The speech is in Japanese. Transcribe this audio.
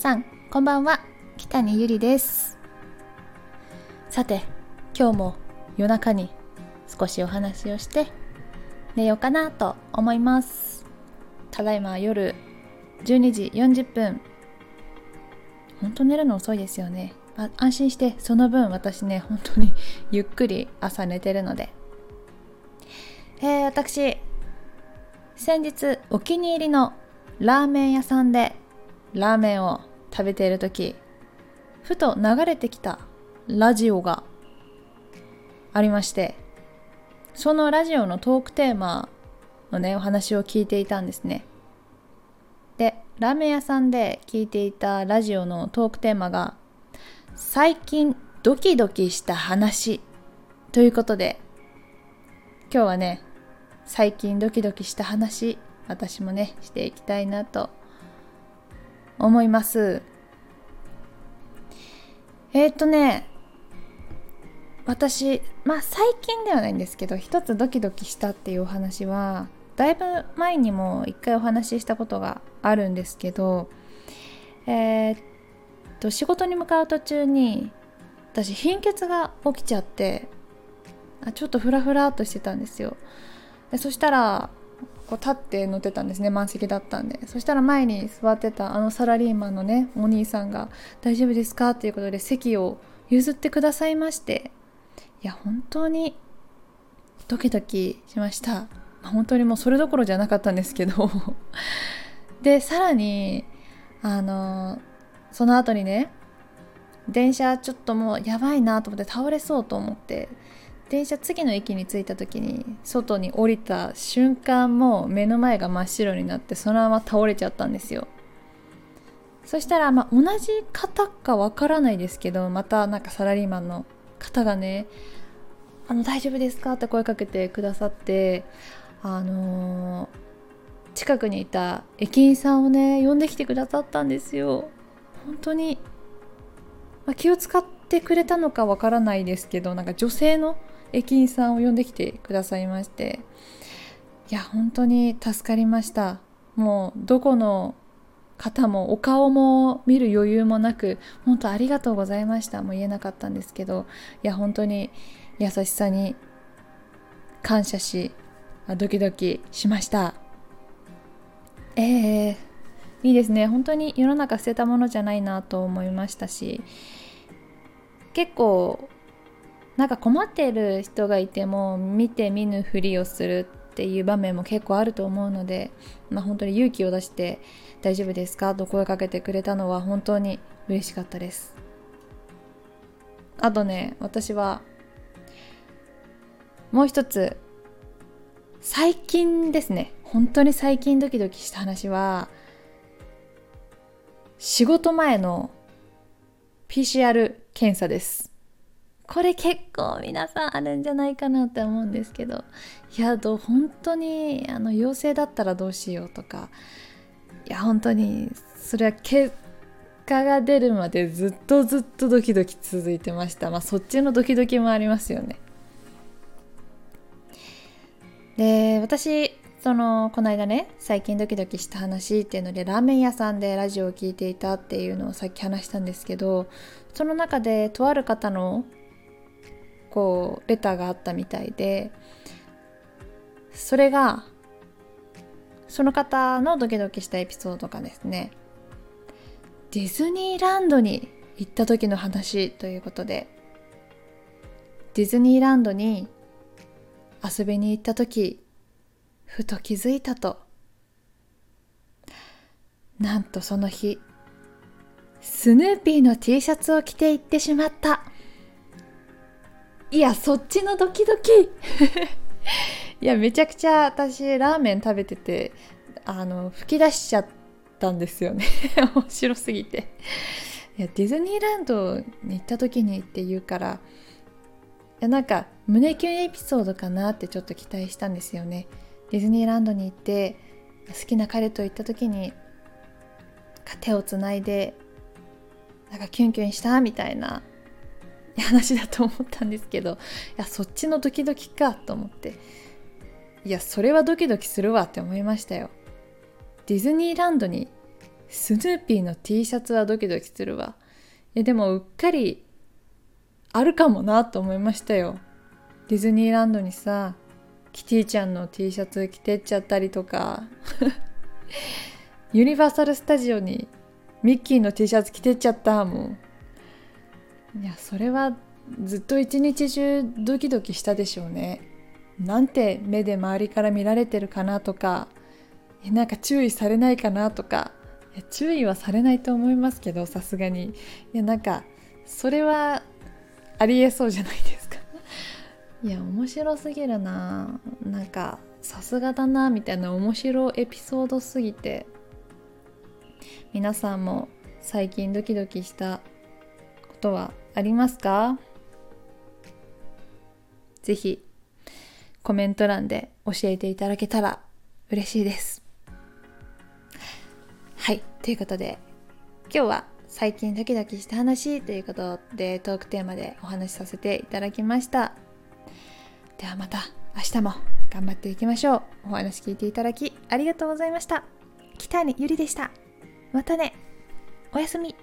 さんこんばんは。北にゆりです。さて今日も夜中に少しお話をして寝ようかなと思います。ただいま夜12時40分。本当寝るの遅いですよね、安心してその分私ね本当にゆっくり朝寝てるので。えー、私先日お気に入りのラーメン屋さんでラーメンを食べている時ふと流れてきたラジオがありましてそのラジオのトークテーマのねお話を聞いていたんですね。でラーメン屋さんで聞いていたラジオのトークテーマが最近ドキドキした話ということで今日はね最近ドキドキした話私もねしていきたいなと思います。えー、っとね私まあ最近ではないんですけど一つドキドキしたっていうお話はだいぶ前にも一回お話ししたことがあるんですけどえー、っと仕事に向かう途中に私貧血が起きちゃってあちょっとフラフラっとしてたんですよ。でそしたらこう立って乗ってたんですね満席だったんで。そしたら前に座ってたあのサラリーマンのねお兄さんが「大丈夫ですか?」っていうことで席を譲ってくださいましていや本当にドキドキしました、本当にもうそれどころじゃなかったんですけど でさらにあのその後にね電車ちょっともうやばいなと思って倒れそうと思って電車次の駅に着いた時に外に降りた瞬間もう目の前が真っ白になってそのまま倒れちゃったんですよそしたら、まあ、同じ方かわからないですけどまたなんかサラリーマンの方がね「あの大丈夫ですか?」って声かけてくださってあのー、近くにいた駅員さんをね呼んできてくださったんですよ本当に、まあ、気を使ってくれたのかわからないですけどなんか女性の駅員さんを呼んできてくださいましていや本当に助かりました。もうどこの方もお顔も見る余裕もなく本当ありがとうございました。も言えなかったんですけどいや本当に優しさに感謝しドキドキしました。えー、いいですね。本当に世の中捨てたものじゃないなと思いましたし結構なんか困ってる人がいても見て見ぬふりをするっていう場面も結構あると思うので、まあ、本当に勇気を出して「大丈夫ですか?」と声かけてくれたのは本当に嬉しかったですあとね私はもう一つ最近ですね本当に最近ドキドキした話は仕事前の PCR 検査ですこれ結構皆さんあるんじゃないかなって思うんですけど。いやど本当にあの陽性だったらどうしようとか。いや本当にそれは結果が出るまでずっとずっとドキドキ続いてました。まあそっちのドキドキもありますよね。で私そのこの間ね最近ドキドキした話っていうのでラーメン屋さんでラジオを聴いていたっていうのをさっき話したんですけどその中でとある方のこうレターがあったみたいでそれがその方のドキドキしたエピソードがですねディズニーランドに行った時の話ということでディズニーランドに遊びに行った時ふと気づいたと。なんとその日スヌーピーの T シャツを着て行ってしまった。いやそっちのドキドキ。いやめちゃくちゃ私ラーメン食べててあの吹き出しちゃったんですよね。面白すぎて。いやディズニーランドに行った時にって言うからいやなんか胸キュンエピソードかなってちょっと期待したんですよね。ディズニーランドに行って好きな彼と行った時に手をつないでなんかキュンキュンしたみたいな。話だと思ったんですけどいやそっちのドキドキかと思って。いやそれはドキドキするわって思いましたよ。ディズニーランドにスヌーピーの T シャツはドキドキするわ。えでもうっかりあるかもなと思いましたよ。ディズニーランドにさキティちゃんの T シャツ着てっちゃったりとか。ユニバーサル・スタジオにミッキーの T シャツ着てっちゃったもういやそれはずっと一日中ドキドキしたでしょうね。なんて目で周りから見られてるかなとか。なんか注意されないかなとか。いや注意はされないと思いますけどさすがに。いやなんかそれはありえそうじゃないですか。いや面白すぎるな。なんかさすがだなみたいな面白エピソードすぎて。皆さんも最近ドキドキしたことはありますか？ぜひコメント欄で教えていただけたら嬉しいです。はいということで今日は最近ドキドキした話ということでトークテーマでお話しさせていただきました。ではまた明日も頑張っていきましょう。お話聞いていただきありがとうございました。北谷ゆりでした。またね。おやすみ。